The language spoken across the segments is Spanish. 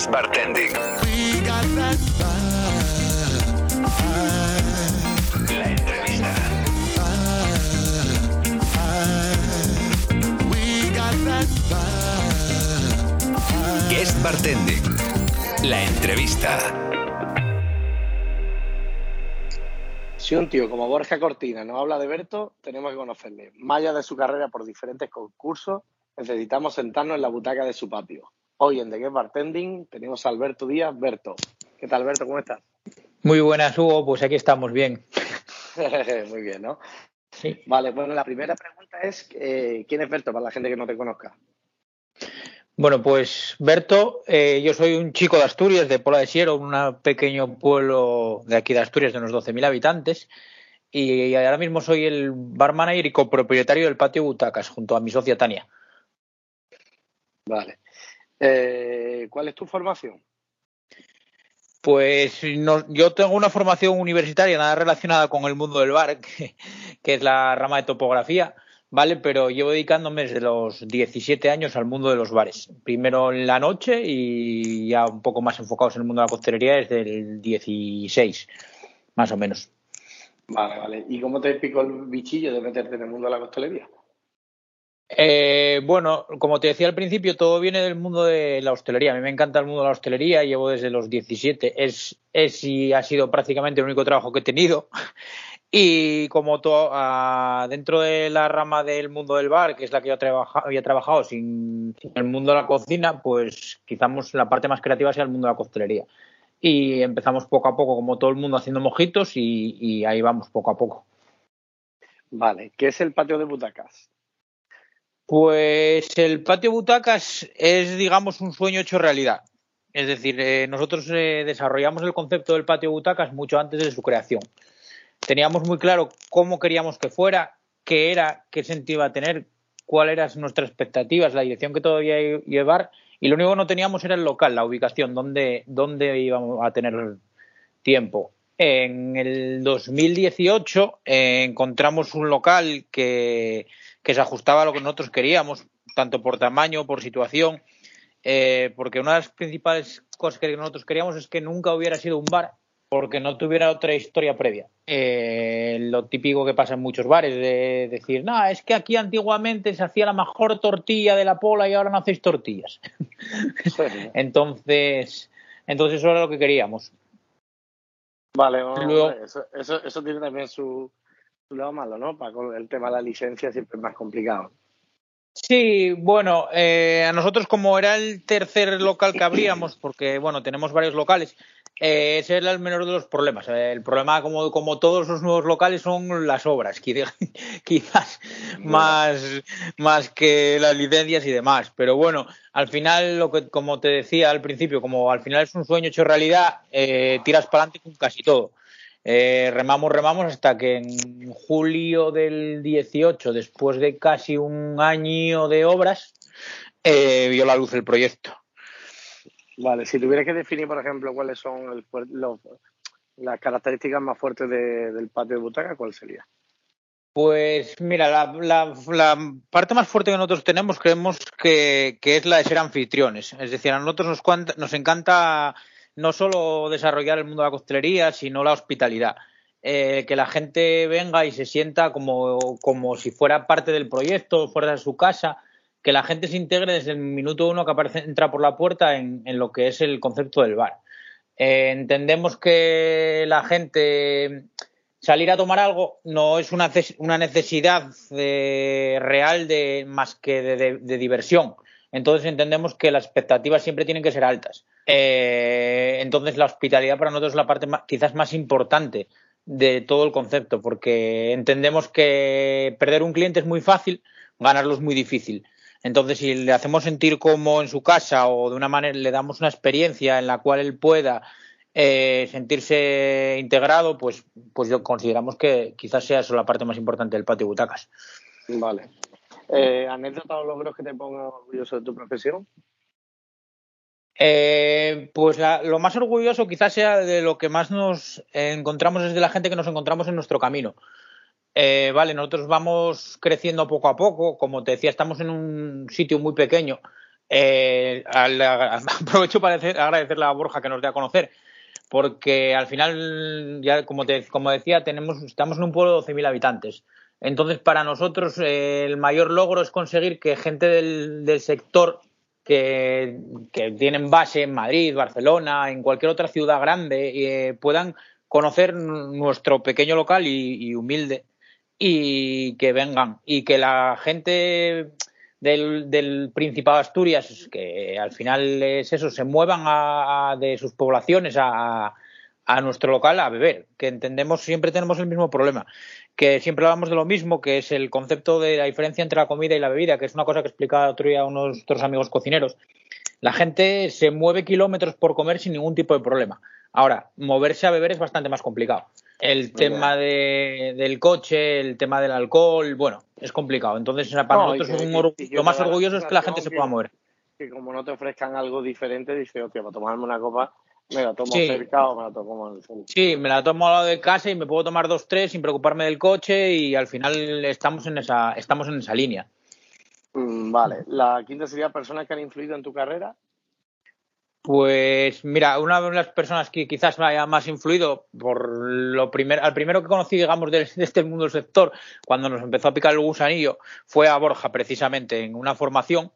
Guest Bartending. La entrevista. Guest Bartending. La entrevista. Si un tío como Borja Cortina nos habla de Berto, tenemos que conocerle. Más de su carrera por diferentes concursos, necesitamos sentarnos en la butaca de su patio. Hoy en The Guest Bartending tenemos a Alberto Díaz. Berto, ¿qué tal Alberto? ¿Cómo estás? Muy buenas, Hugo. Pues aquí estamos bien. Muy bien, ¿no? Sí. Vale, bueno, la primera pregunta es, eh, ¿quién es Berto para la gente que no te conozca? Bueno, pues Berto, eh, yo soy un chico de Asturias, de Pola de Siero, un pequeño pueblo de aquí de Asturias de unos 12.000 habitantes. Y ahora mismo soy el bar manager y copropietario del patio Butacas, junto a mi socia Tania. Vale. Eh, ¿Cuál es tu formación? Pues no- yo tengo una formación universitaria nada relacionada con el mundo del bar, que, que es la rama de topografía, ¿vale? Pero llevo dedicándome desde los 17 años al mundo de los bares. Primero en la noche y ya un poco más enfocados en el mundo de la costelería desde el 16, más o menos. Vale, vale. ¿Y cómo te picó el bichillo de meterte en el mundo de la costelería? Eh, bueno, como te decía al principio, todo viene del mundo de la hostelería. A mí me encanta el mundo de la hostelería, llevo desde los 17. Es, y ha sido prácticamente el único trabajo que he tenido. Y como to- ah, dentro de la rama del mundo del bar, que es la que yo había trabajado sin, el mundo de la cocina, pues quizás la parte más creativa sea el mundo de la costelería. Y empezamos poco a poco, como todo el mundo, haciendo mojitos y, y ahí vamos poco a poco. Vale. ¿Qué es el patio de butacas? Pues el patio butacas es, digamos, un sueño hecho realidad. Es decir, eh, nosotros eh, desarrollamos el concepto del patio butacas mucho antes de su creación. Teníamos muy claro cómo queríamos que fuera, qué era, qué sentido iba a tener, cuáles eran nuestras expectativas, la dirección que todo iba a llevar, y lo único que no teníamos era el local, la ubicación, dónde, dónde íbamos a tener tiempo. En el 2018 eh, encontramos un local que, que se ajustaba a lo que nosotros queríamos, tanto por tamaño, por situación, eh, porque una de las principales cosas que nosotros queríamos es que nunca hubiera sido un bar, porque no tuviera otra historia previa. Eh, lo típico que pasa en muchos bares, de decir, no, es que aquí antiguamente se hacía la mejor tortilla de la pola y ahora no hacéis tortillas. entonces, entonces eso era lo que queríamos. Vale, no, Luego- hombre, eso, eso, eso tiene también su, su lado malo, ¿no? Para con el tema de la licencia siempre es más complicado. Sí, bueno, eh, a nosotros como era el tercer local que abríamos, porque bueno, tenemos varios locales, eh, ese era el menor de los problemas. Eh, el problema, como, como todos los nuevos locales, son las obras, quizás, quizás más, más que las licencias y demás. Pero bueno, al final, lo que, como te decía al principio, como al final es un sueño hecho realidad, eh, tiras para adelante con casi todo. Eh, remamos, remamos hasta que en julio del 18, después de casi un año de obras, vio la luz el proyecto. Vale, si tuvieras que definir, por ejemplo, cuáles son el los- las características más fuertes de- del patio de butaca, ¿cuál sería? Pues mira, la, la- la parte más fuerte que nosotros tenemos creemos que, que es la de ser anfitriones. Es decir, a nosotros nos, cuanta- nos encanta no solo desarrollar el mundo de la costelería, sino la hospitalidad. Eh, que la gente venga y se sienta como, como si fuera parte del proyecto, fuera de su casa, que la gente se integre desde el minuto uno que aparece, entra por la puerta en, en lo que es el concepto del bar. Eh, entendemos que la gente salir a tomar algo no es una, una necesidad eh, real de más que de, diversión. Entonces entendemos que las expectativas siempre tienen que ser altas. Eh, entonces la hospitalidad para nosotros es la parte quizás más importante de todo el concepto, porque entendemos que perder un cliente es muy fácil, ganarlo es muy difícil. Entonces, si le hacemos sentir como en su casa o de una manera le damos una experiencia en la cual él pueda eh, sentirse integrado, pues, pues yo consideramos que quizás sea eso la parte más importante del patio butacas. Vale. Eh, ¿Anécdota o logros que te pongan orgulloso de tu profesión? Eh, pues la- lo más orgulloso quizás sea de lo que más nos encontramos es de la gente que nos encontramos en nuestro camino. Eh, vale, nosotros vamos creciendo poco a poco, como te decía, estamos en un sitio muy pequeño. Eh, aprovecho para agradecerle a Borja que nos dé a conocer, porque al final, ya como, te, como decía, tenemos, estamos en un pueblo de 12.000 habitantes. Entonces, para nosotros, eh, el mayor logro es conseguir que gente del, del sector que, que, tienen base en Madrid, Barcelona, en cualquier otra ciudad grande, eh, puedan conocer nuestro pequeño local y humilde y que vengan y que la gente del, del, Principado de Asturias, que al final es eso, se muevan a, de sus poblaciones a, a, nuestro local a beber, que entendemos, siempre tenemos el mismo problema, que siempre hablamos de lo mismo, que es el concepto de la diferencia entre la comida y la bebida, que es una cosa que explicaba otro día unos otros amigos cocineros. La gente se mueve kilómetros por comer sin ningún tipo de problema. Ahora, moverse a beber es bastante más complicado el tema de, del coche, el tema del alcohol, bueno, es complicado. Entonces, para no, nosotros que, es un que, lo más orgulloso es que la gente se pueda mover. Que como no te ofrezcan algo diferente, dice, hostia, para tomarme una copa, me la tomo sí. cerca o me la tomo en el centro. Sí, me la tomo al lado de casa y me puedo tomar dos, tres sin preocuparme del coche y al final estamos en esa, estamos en esa línea. Mm, vale. La quinta sería personas que han influido en tu carrera. Pues mira, una de las personas que quizás me haya más influido por lo primero, al primero que conocí, digamos, de, de, este mundo del sector, cuando nos empezó a picar el gusanillo, fue a Borja, precisamente, en una formación.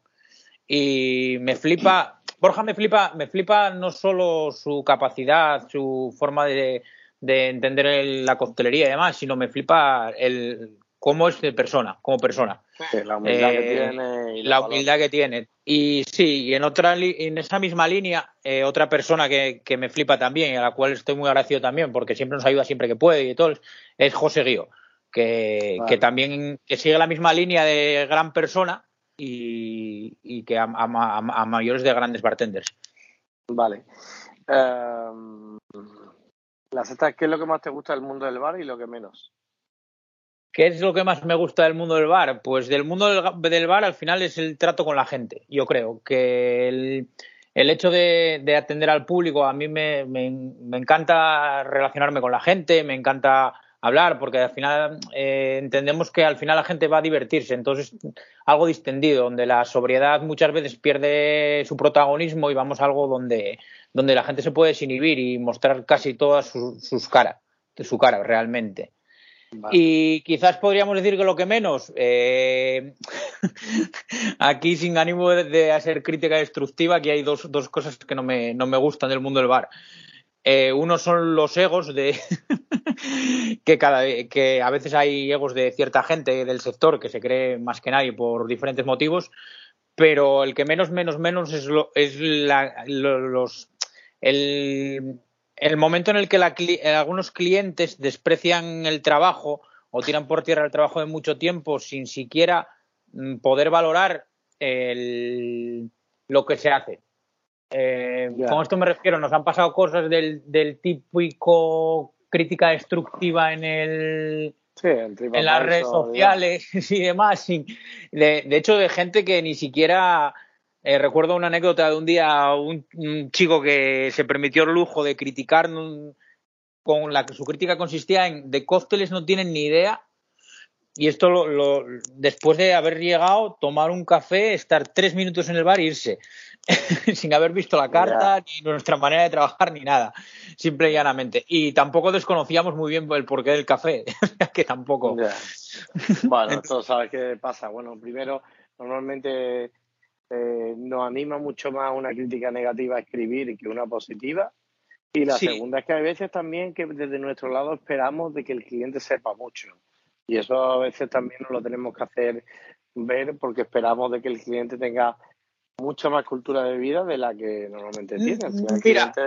Y me flipa, Borja me flipa, me flipa no solo su capacidad, su forma de, de entender la coctelería y demás, sino me flipa el cómo es de persona, como persona. Sí, la humildad eh, que tiene. Y la humildad que tiene. Y sí, y en otra en esa misma línea, eh, otra persona que, que, me flipa también, y a la cual estoy muy agradecido también, porque siempre nos ayuda siempre que puede y todo, es José Guío, que, vale. que también que sigue la misma línea de gran persona y, y que a, a, a, mayores de grandes bartenders. Vale. Um, la sexta, ¿qué es lo que más te gusta del mundo del bar y lo que menos? ¿Qué es lo que más me gusta del mundo del bar? Pues del mundo del, bar al final es el trato con la gente. Yo creo que el, hecho de, de, atender al público, a mí me, me, encanta relacionarme con la gente, me encanta hablar, porque al final eh, entendemos que al final la gente va a divertirse. Entonces, algo distendido, donde la sobriedad muchas veces pierde su protagonismo y vamos a algo donde, donde la gente se puede desinhibir y mostrar casi todas sus, sus caras, su cara realmente. Y quizás podríamos decir que lo que menos, eh, aquí sin ánimo de, hacer crítica destructiva, aquí hay dos, dos cosas que no me, no me gustan del mundo del bar. Eh, uno son los egos de que cada que a veces hay egos de cierta gente del sector que se cree más que nadie por diferentes motivos, pero el que menos menos menos es lo, es la, lo, los el el momento en el que la, algunos clientes desprecian el trabajo o tiran por tierra el trabajo de mucho tiempo sin siquiera mm, poder valorar el, lo que se hace. Eh, yeah. Con esto me refiero, nos han pasado cosas del, del típico crítica destructiva en el, Sí, en las redes sociales y demás. De, hecho, de gente que ni siquiera eh, recuerdo una anécdota de un día, un, un, chico que se permitió el lujo de criticar con la que su crítica consistía en de cócteles no tienen ni idea. Y esto lo, lo, después de haber llegado, tomar un café, estar tres minutos en el bar e irse, sin haber visto la carta, yeah. ni nuestra manera de trabajar, ni nada, simple y llanamente. Y tampoco desconocíamos muy bien el porqué del café, que tampoco. Yeah. Bueno, esto sabes qué pasa. Bueno, primero, normalmente eh, nos anima mucho más una crítica negativa a escribir que una positiva. Y la sí. segunda es que hay veces también que desde nuestro lado esperamos de que el cliente sepa mucho. Y eso a veces también nos lo tenemos que hacer ver porque esperamos de que el cliente tenga mucha más cultura de vida de la que normalmente tiene. Mira, cliente...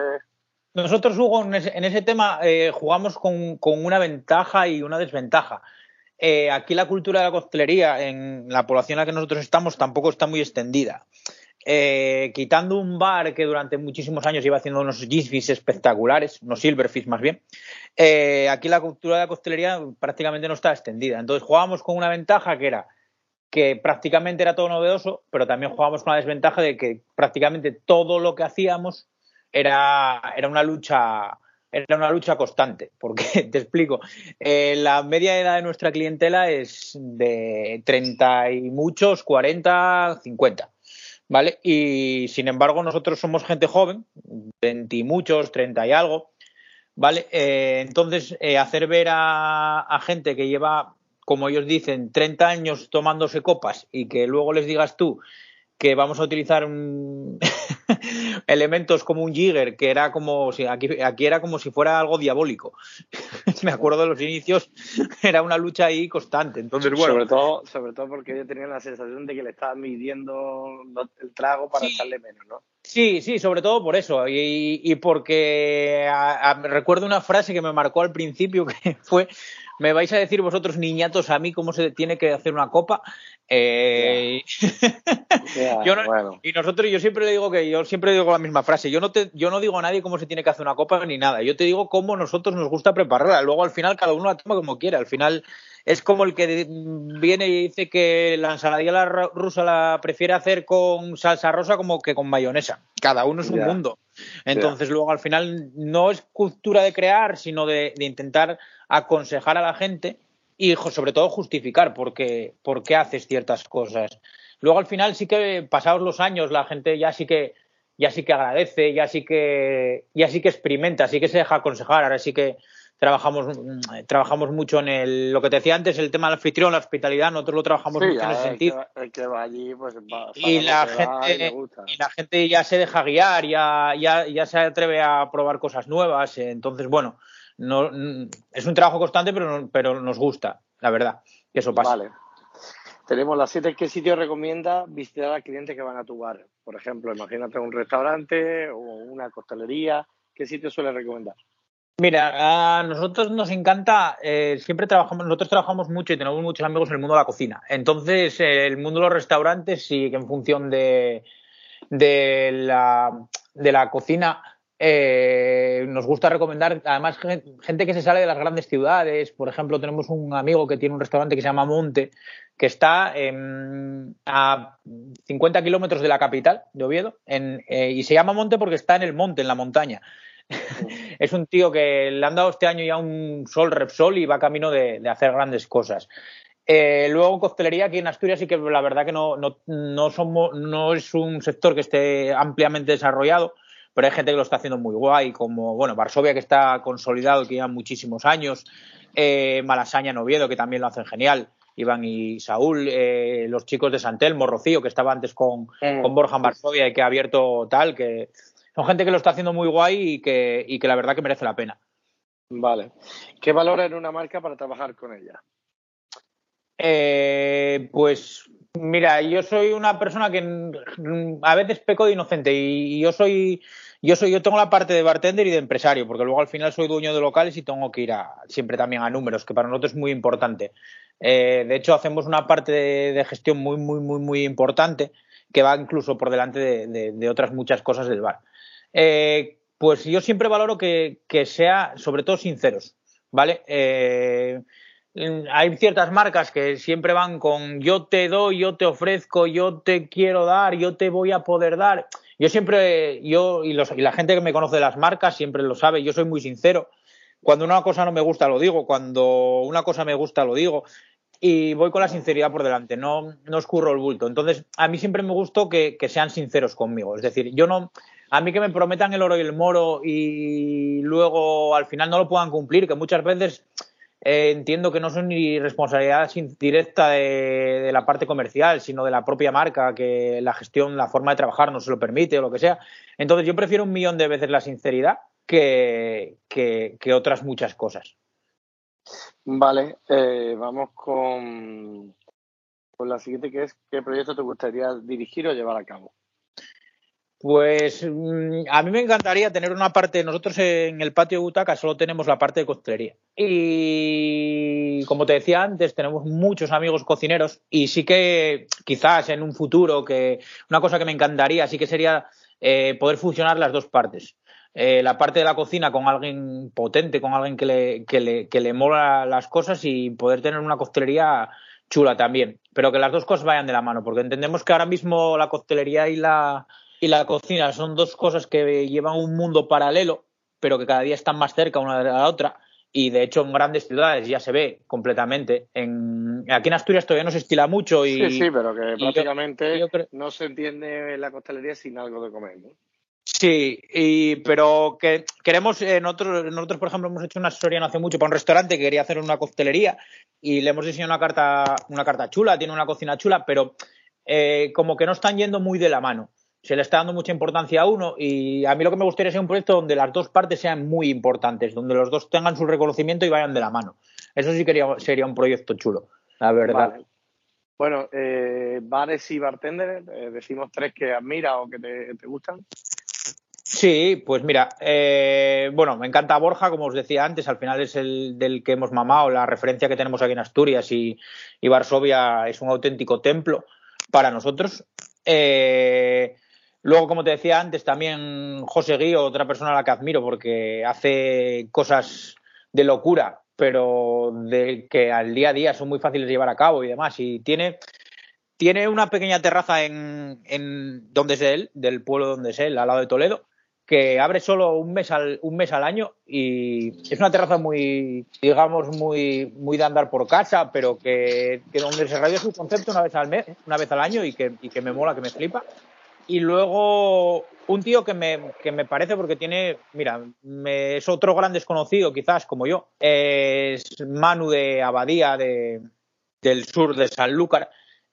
nosotros Hugo, en ese, en ese tema eh, jugamos con, con, una ventaja y una desventaja. Eh, aquí la cultura de la coctelería en la población en la que nosotros estamos tampoco está muy extendida. Eh, quitando un bar que durante muchísimos años iba haciendo unos gisbis espectaculares, unos silverfish más bien, eh, aquí la cultura de la coctelería prácticamente no está extendida. Entonces jugábamos con una ventaja que era que prácticamente era todo novedoso, pero también jugábamos con la desventaja de que prácticamente todo lo que hacíamos era, era una lucha era una lucha constante, porque te explico, eh, la media edad de nuestra clientela es de 30 y muchos, 40, 50. ¿vale? Y sin embargo, nosotros somos gente joven, 20 y muchos, 30 y algo, ¿vale? Eh, entonces, eh, hacer ver a, a, gente que lleva, como ellos dicen, 30 años tomándose copas y que luego les digas tú que vamos a utilizar un elementos como un jigger, que era como si aquí, aquí era como si fuera algo diabólico. Me acuerdo de los inicios, era una lucha ahí constante. Entonces, bueno. Sobre todo, sobre todo porque yo tenía la sensación de que le estaban midiendo el trago para sí, echarle menos, ¿no? Sí, sí, sobre todo por eso. Y, y porque a, a, recuerdo una frase que me marcó al principio que fue me vais a decir vosotros niñatos a mí cómo se tiene que hacer una copa eh... Yeah. yo no, bueno. y nosotros yo siempre le digo que yo siempre digo la misma frase. Yo no te yo no digo a nadie cómo se tiene que hacer una copa ni nada. Yo te digo cómo nosotros nos gusta prepararla. Luego al final cada uno la toma como quiera. Al final es como el que viene y dice que la ensaladilla rusa la prefiere hacer con salsa rosa como que con mayonesa. Cada uno es un Yeah. mundo. Entonces luego al final no es cultura de crear sino de, de intentar aconsejar a la gente y sobre todo justificar por qué, por qué haces ciertas cosas. Luego al final sí que pasados los años la gente ya sí que ya sí que agradece, ya sí que ya sí que experimenta, sí que se deja aconsejar, ahora sí que trabajamos trabajamos mucho en el lo que te decía antes, el tema del anfitrión, la hospitalidad, nosotros lo trabajamos Sí, mucho en ese el sentido. que el que va allí, pues va, Y la y gente gusta. y la gente ya se deja guiar, ya, ya, ya se atreve a probar cosas nuevas. eh, Entonces, bueno, no, es un trabajo constante, pero, pero nos gusta, la verdad, que eso pasa. Vale. Tenemos las siete. ¿Qué sitio recomienda visitar a clientes que van a tu bar? Por ejemplo, imagínate un restaurante o una costelería. ¿Qué sitio suele recomendar? Mira, a nosotros nos encanta, eh, siempre trabajamos, nosotros trabajamos mucho y tenemos muchos amigos en el mundo de la cocina. Entonces, eh, el mundo de los restaurantes sí que en función de, de, la, de la cocina eh, nos gusta recomendar, además, gen- gente que se sale de las grandes ciudades. Por ejemplo, tenemos un amigo que tiene un restaurante que se llama Monte, que está a 50 kilómetros de la capital de Oviedo, eh, y se llama Monte porque está en el monte, en la montaña. es un tío que le han dado este año ya un sol Repsol y va camino de, hacer grandes cosas. Eh, luego costelería aquí en Asturias sí que la verdad que no, no, no, somos, no es un sector que esté ampliamente desarrollado, pero hay gente que lo está haciendo muy guay, como bueno, Varsovia que está consolidado, que lleva muchísimos años, eh, Malasaña en Oviedo que también lo hacen genial, Iván y Saúl, eh, los chicos de San Telmo, Rocío que estaba antes con, con Borja en Varsovia y que ha abierto tal, que son gente que lo está haciendo muy guay y que, y que la verdad que merece la pena. Vale. ¿Qué valora en una marca para trabajar con ella? Eh, pues mira, yo soy una persona que a veces peco de inocente y yo soy, yo soy, yo tengo la parte de bartender y de empresario, porque luego al final soy dueño de locales y tengo que ir a, siempre también a números, que para nosotros es muy importante. Eh, de hecho, hacemos una parte de, gestión muy, muy, muy, muy importante que va incluso por delante de, de, de otras muchas cosas del bar. Eh, pues yo siempre valoro que, que sea, sobre todo, sinceros, ¿vale? Eh, hay ciertas marcas que siempre van con yo te doy, yo te ofrezco, yo te quiero dar, yo te voy a poder dar. Yo siempre, yo y, los, y la gente que me conoce de las marcas siempre lo sabe, yo soy muy sincero. Cuando una cosa no me gusta lo digo, cuando una cosa me gusta lo digo y voy con la sinceridad por delante, no, no escurro el bulto. Entonces, a mí siempre me gustó que, que sean sinceros conmigo. Es decir, yo no, a mí que me prometan el oro y el moro y luego al final no lo puedan cumplir, que muchas veces eh, entiendo que no son ni responsabilidad directa de, la parte comercial, sino de la propia marca, que la gestión, la forma de trabajar no se lo permite o lo que sea. Entonces yo prefiero un millón de veces la sinceridad que, que, que otras muchas cosas. Vale, eh, vamos con, con la siguiente que es ¿qué proyecto te gustaría dirigir o llevar a cabo? Pues mm, a mí me encantaría tener una parte, nosotros en el patio de butaca solo tenemos la parte de costelería. Y como te decía antes, tenemos muchos amigos cocineros y sí que quizás en un futuro que una cosa que me encantaría sí que sería eh, poder fusionar las dos partes. Eh, la parte de la cocina con alguien potente, con alguien que le, que le, que le mola las cosas y poder tener una costelería chula también. Pero que las dos cosas vayan de la mano, porque entendemos que ahora mismo la costelería y la, y la cocina son dos cosas que llevan un mundo paralelo, pero que cada día están más cerca una de la otra. y de hecho en grandes ciudades ya se ve completamente. En, aquí en Asturias todavía no se estila mucho y... Sí, sí, pero que prácticamente no se entiende la costelería sin algo de comer. ¿no? Sí, y, pero que queremos, eh, nosotros, nosotros, por ejemplo, hemos hecho una asesoría no hace mucho para un restaurante que quería hacer una costelería y le hemos diseñado una carta, una carta chula, tiene una cocina chula, pero eh, como que no están yendo muy de la mano. Se le está dando mucha importancia a uno y a mí lo que me gustaría es un proyecto donde las dos partes sean muy importantes, donde los dos tengan su reconocimiento y vayan de la mano. Eso sí quería, sería un proyecto chulo, la verdad. Bueno, eh, bares y bartenders, decimos tres que admiras o que te gustan. Sí, pues mira, eh, bueno, me encanta Borja, como os decía antes, al final es el del que hemos mamado, la referencia que tenemos aquí en Asturias y, Varsovia es un auténtico templo para nosotros. Eh, luego, como te decía antes, también José Guío, otra persona a la que admiro porque hace cosas de locura, pero que al día a día son muy fáciles de llevar a cabo y demás. Y tiene, tiene una pequeña terraza en, donde es él, del pueblo donde es él, al lado de Toledo, que abre solo un mes al, un mes al año y es una terraza muy, digamos, muy, muy de andar por casa, pero que, donde se radio su concepto una vez al mes, una vez al año y que, y que me mola, que me flipa. Y luego un tío que me, que me parece, porque tiene, mira, es otro gran desconocido quizás como yo, es Manu de Abadía de, del sur de Sanlúcar.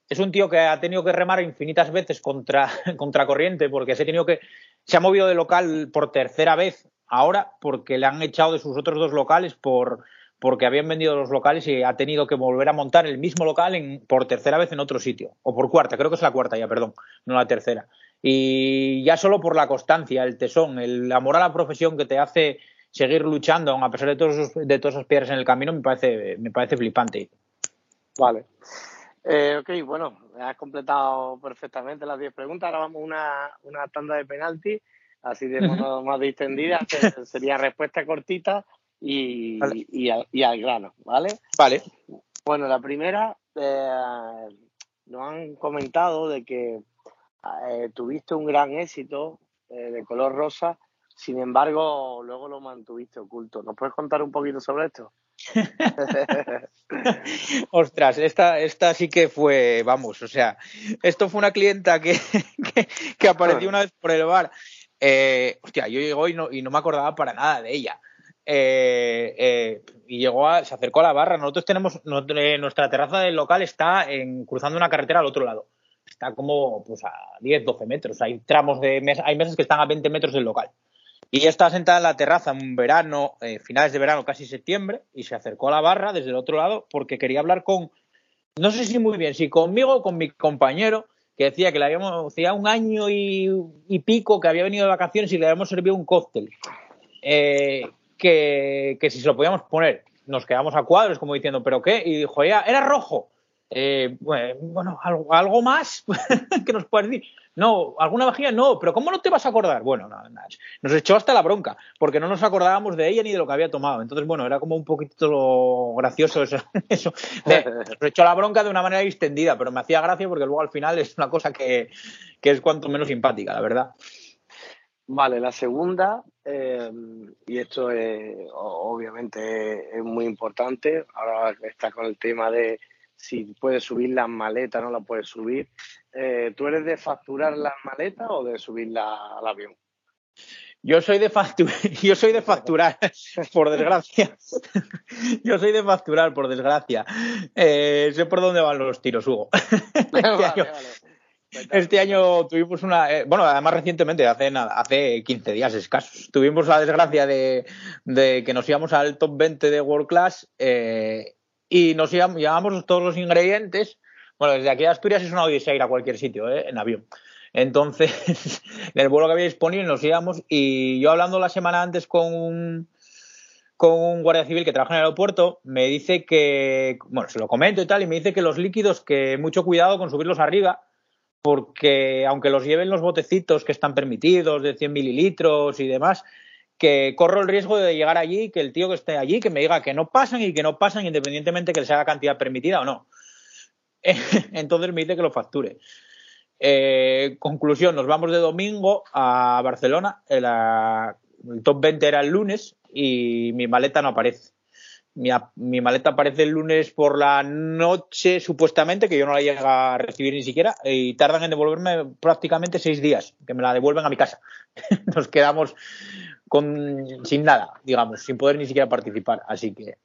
Es un tío que ha tenido que remar infinitas veces contra, contra corriente porque se ha tenido que se ha movido de local por tercera vez ahora porque le han echado de sus otros dos locales por porque habían vendido los locales y ha tenido que volver a montar el mismo local en, por tercera vez en otro sitio. O por cuarta, creo que es la cuarta ya, perdón, no la tercera. Y ya solo por la constancia, el tesón, el amor a la profesión que te hace seguir luchando, a pesar de, todos de todas esas piedras en el camino, me parece, me parece flipante. Vale. Eh, ok, bueno, has completado perfectamente las 10 preguntas. Ahora vamos a una, una tanda de penalti, así de modo más distendida, que sería respuesta cortita y, y, al, grano, ¿vale? Vale. Bueno, la primera, eh, nos han comentado de que eh, tuviste un gran éxito eh, de color rosa, sin embargo, luego lo mantuviste oculto. ¿Nos puedes contar un poquito sobre esto? Ostras, esta, esta sí que fue, vamos, o sea, esto fue una clienta que, que, apareció una vez por el bar. Eh, hostia, yo llego y no, y no me acordaba para nada de ella. Eh, y llegó a, se acercó a la barra. Nosotros tenemos, nuestra terraza del local está en, cruzando una carretera al otro lado. Está como pues, a 10, 12 metros. Hay tramos de hay meses que están a 20 metros del local. Y ella estaba sentada en la terraza un verano, eh, finales de verano, casi septiembre, y se acercó a la barra desde el otro lado porque quería hablar con, no sé si muy bien, si conmigo o con mi compañero, que decía que le habíamos, hacía un año y, pico que había venido de vacaciones y le habíamos servido un cóctel. Eh, que, que si se lo podíamos poner, nos quedamos a cuadros como diciendo, ¿pero qué? Y dijo, ella, era rojo. Eh, bueno, algo, algo más que nos puedes decir. No, alguna vajilla no, pero ¿cómo no te vas a acordar? Bueno, nos echó hasta la bronca, porque no nos acordábamos de ella ni de lo que había tomado. Entonces, bueno, era como un poquito gracioso eso. eso. Nos echó la bronca de una manera extendida, pero me hacía gracia porque luego al final es una cosa que, es cuanto menos simpática, la verdad. Vale, la segunda, eh, y esto es, obviamente es muy importante, ahora está con el tema de si puedes subir las maletas, no la puedes subir. Eh, ¿Tú eres de facturar las maletas o de subirlas al avión? Yo soy de facturar, yo soy de facturar, por desgracia. Yo soy de facturar, por desgracia. Eh, sé por dónde van los tiros, Hugo. Este, año, tuvimos una, eh, bueno, además recientemente, hace nada, hace 15 días escasos, tuvimos la desgracia de, que nos íbamos al top 20 de World Class y nos llevamos todos los ingredientes. Bueno, desde aquí a Asturias es una odisea ir a cualquier sitio, ¿eh? en avión. Entonces, en el vuelo que había disponible nos íbamos y yo hablando la semana antes con un, con un guardia civil que trabaja en el aeropuerto, me dice que, bueno, se lo comento y tal, y me dice que los líquidos, que mucho cuidado con subirlos arriba, porque aunque los lleven los botecitos que están permitidos de 100 mililitros y demás, que corro el riesgo de llegar allí, que el tío que esté allí, que me diga que no pasan y que no pasan independientemente que les haga cantidad permitida o no. Entonces me dice que lo facture. Eh, conclusión, nos vamos de domingo a Barcelona. El, top 20 era el lunes y mi maleta no aparece. Mi, mi, maleta aparece el lunes por la noche, supuestamente, que yo no la llego a recibir ni siquiera, y tardan en devolverme prácticamente seis días, que me la devuelven a mi casa. Nos quedamos con, sin nada, digamos, sin poder ni siquiera participar. Así que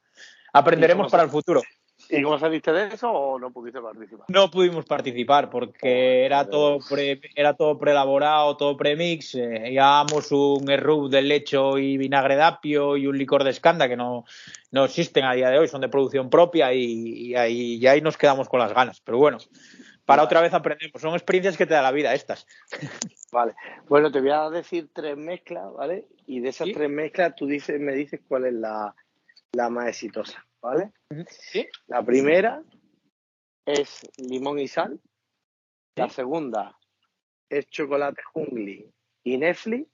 aprenderemos para el futuro. ¿Y cómo saliste de eso o no pudiste participar? No pudimos participar porque era todo pre, era todo preelaborado, todo premix. Eh, llevábamos un errub de lecho y vinagre de apio y un licor de escanda que no, no existen a día de hoy, son de producción propia y, y, ahí, y ahí nos quedamos con las ganas. Pero bueno, para otra vez aprendemos. Son experiencias que te da la vida estas. Vale. Bueno, te voy a decir tres mezclas, ¿vale? Y de esas ¿Sí? tres mezclas tú dices, me dices cuál es la, la más exitosa, ¿vale? ¿Sí? La primera es limón y sal. La segunda es chocolate jungli y Netflix.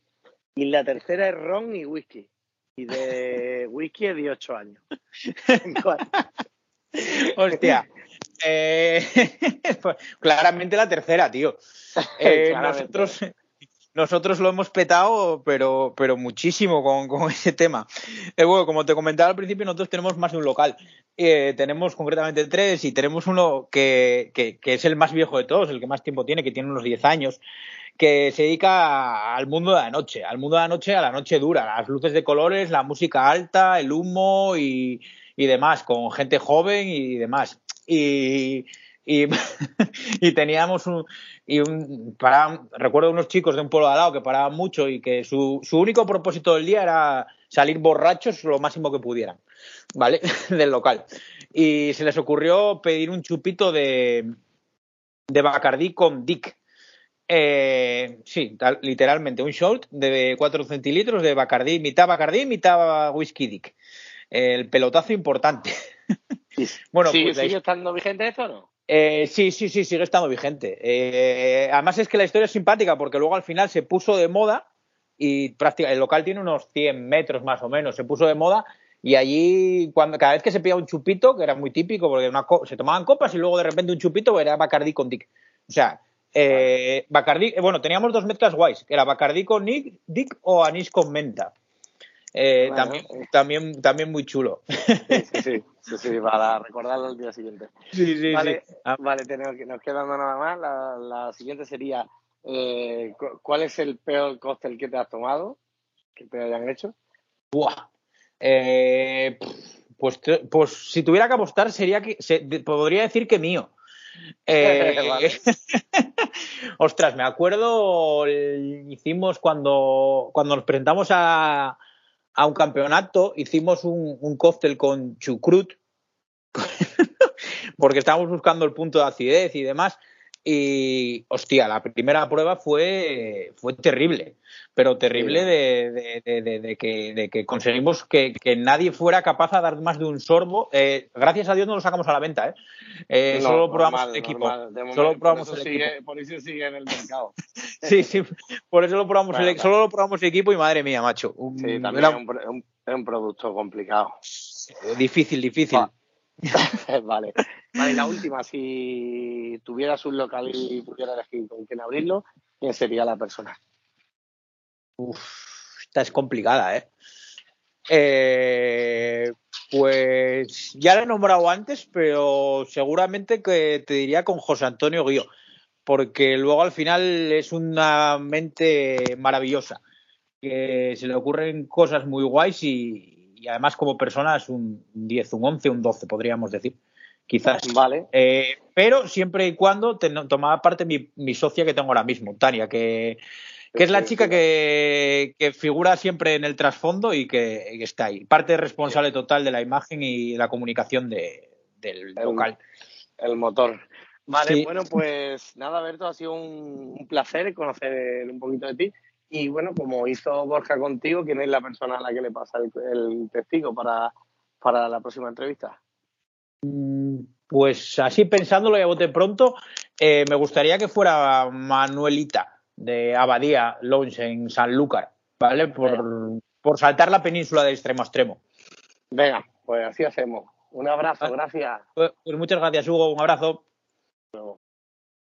Y la tercera es ron y whisky. Y de whisky es de 8 años. Hostia. Eh, pues, claramente la tercera, tío. Eh, Claramente. nosotros, nosotros lo hemos petado, pero, pero muchísimo con, con ese tema. Eh, bueno, como te comentaba al principio, nosotros tenemos más de un local. Eh, tenemos concretamente tres y tenemos uno que, que, que es el más viejo de todos, el que más tiempo tiene, que tiene unos 10 años, que se dedica al mundo de la noche, al mundo de la noche, a la noche dura, las luces de colores, la música alta, el humo y, y demás, con gente joven y demás. Y, y, teníamos un, y un paraban, recuerdo unos chicos de un pueblo de al lado que paraban mucho y que su, su único propósito del día era salir borrachos lo máximo que pudieran, ¿vale? del local. Y se les ocurrió pedir un chupito de, de Bacardí con Dick. Eh, sí, tal- literalmente, un shot de 4 centilitros de Bacardí, mitad Bacardí, mitad whisky Dick. El pelotazo importante. Bueno, ¿Sigue, pues la ¿Sigue estando vigente esto o no? eh, sí, sí, sí, sigue estando vigente. Eh, además es que la historia es simpática porque luego al final se puso de moda y prácticamente el local tiene unos 100 metros más o menos, se puso de moda y allí cuando cada vez que se pillaba un chupito, que era muy típico porque una co- se tomaban copas y luego de repente un chupito era Bacardí con Dick. O sea, eh, Bacardí, eh, bueno, teníamos dos mezclas guays, que era Bacardí con Nick, Dick o anís con menta. Eh, Bueno, también, eh. también, también muy chulo. Sí, sí, sí, sí, sí, para recordarlo al día siguiente. Sí, sí, Vale, sí. Ah, vale tenemos que, nos queda nada más. La, la siguiente sería, eh, cu- ¿cuál es el peor cóctel que te has tomado? Que te hayan hecho. Buah. Eh, pues, pues si tuviera que apostar sería que se- podría decir que mío. Eh, ostras, me acuerdo el- hicimos cuando cuando nos presentamos a, a un campeonato hicimos un, cóctel con chucrut porque estábamos buscando el punto de acidez y demás y hostia la primera prueba fue fue terrible pero terrible de, de- de- de- de que, de que conseguimos que, que nadie fuera capaz de dar más de un sorbo. Eh, gracias a Dios no lo sacamos a la venta, ¿eh? Eh, No, solo probamos normal, el equipo. normal. Solo probamos por, el sigue, equipo. por eso sigue en el mercado. Sí, sí, por eso lo probamos, Bueno, el, solo lo probamos el equipo y madre mía, macho. Un- Sí, también era es un, producto complicado. difícil, difícil. vale. Vale, la última, si tuvieras un local y pudiera elegir con quién abrirlo, ¿quién sería la persona? Uf, esta es complicada, ¿eh? Eh, Pues ya lo he nombrado antes, pero seguramente que te diría con José Antonio Guío, porque luego al final es una mente maravillosa, que se le ocurren cosas muy guays y, y además como persona es un 10, un 11, un 12, podríamos decir, quizás. Vale. Eh, pero siempre y cuando tomaba parte mi, mi socia que tengo ahora mismo, Tania, que, que es la chica que, que figura siempre en el trasfondo y que, está ahí. Parte responsable total de la imagen y la comunicación de- del El- local. El motor. Vale, Sí. bueno, pues nada, Berto, ha sido un, un placer conocer un poquito de ti. Y bueno, como hizo Borja contigo, ¿quién es la persona a la que le pasa el, el testigo para, para la próxima entrevista? Mm, Pues así pensándolo y a bote pronto, eh, me gustaría que fuera Manuelita de Abadía Lounge en Sanlúcar, ¿vale? Por, por saltar la península de extremo a extremo. Venga, pues así hacemos. Un abrazo, Ah. gracias. Pues, pues muchas gracias, Hugo. Un abrazo.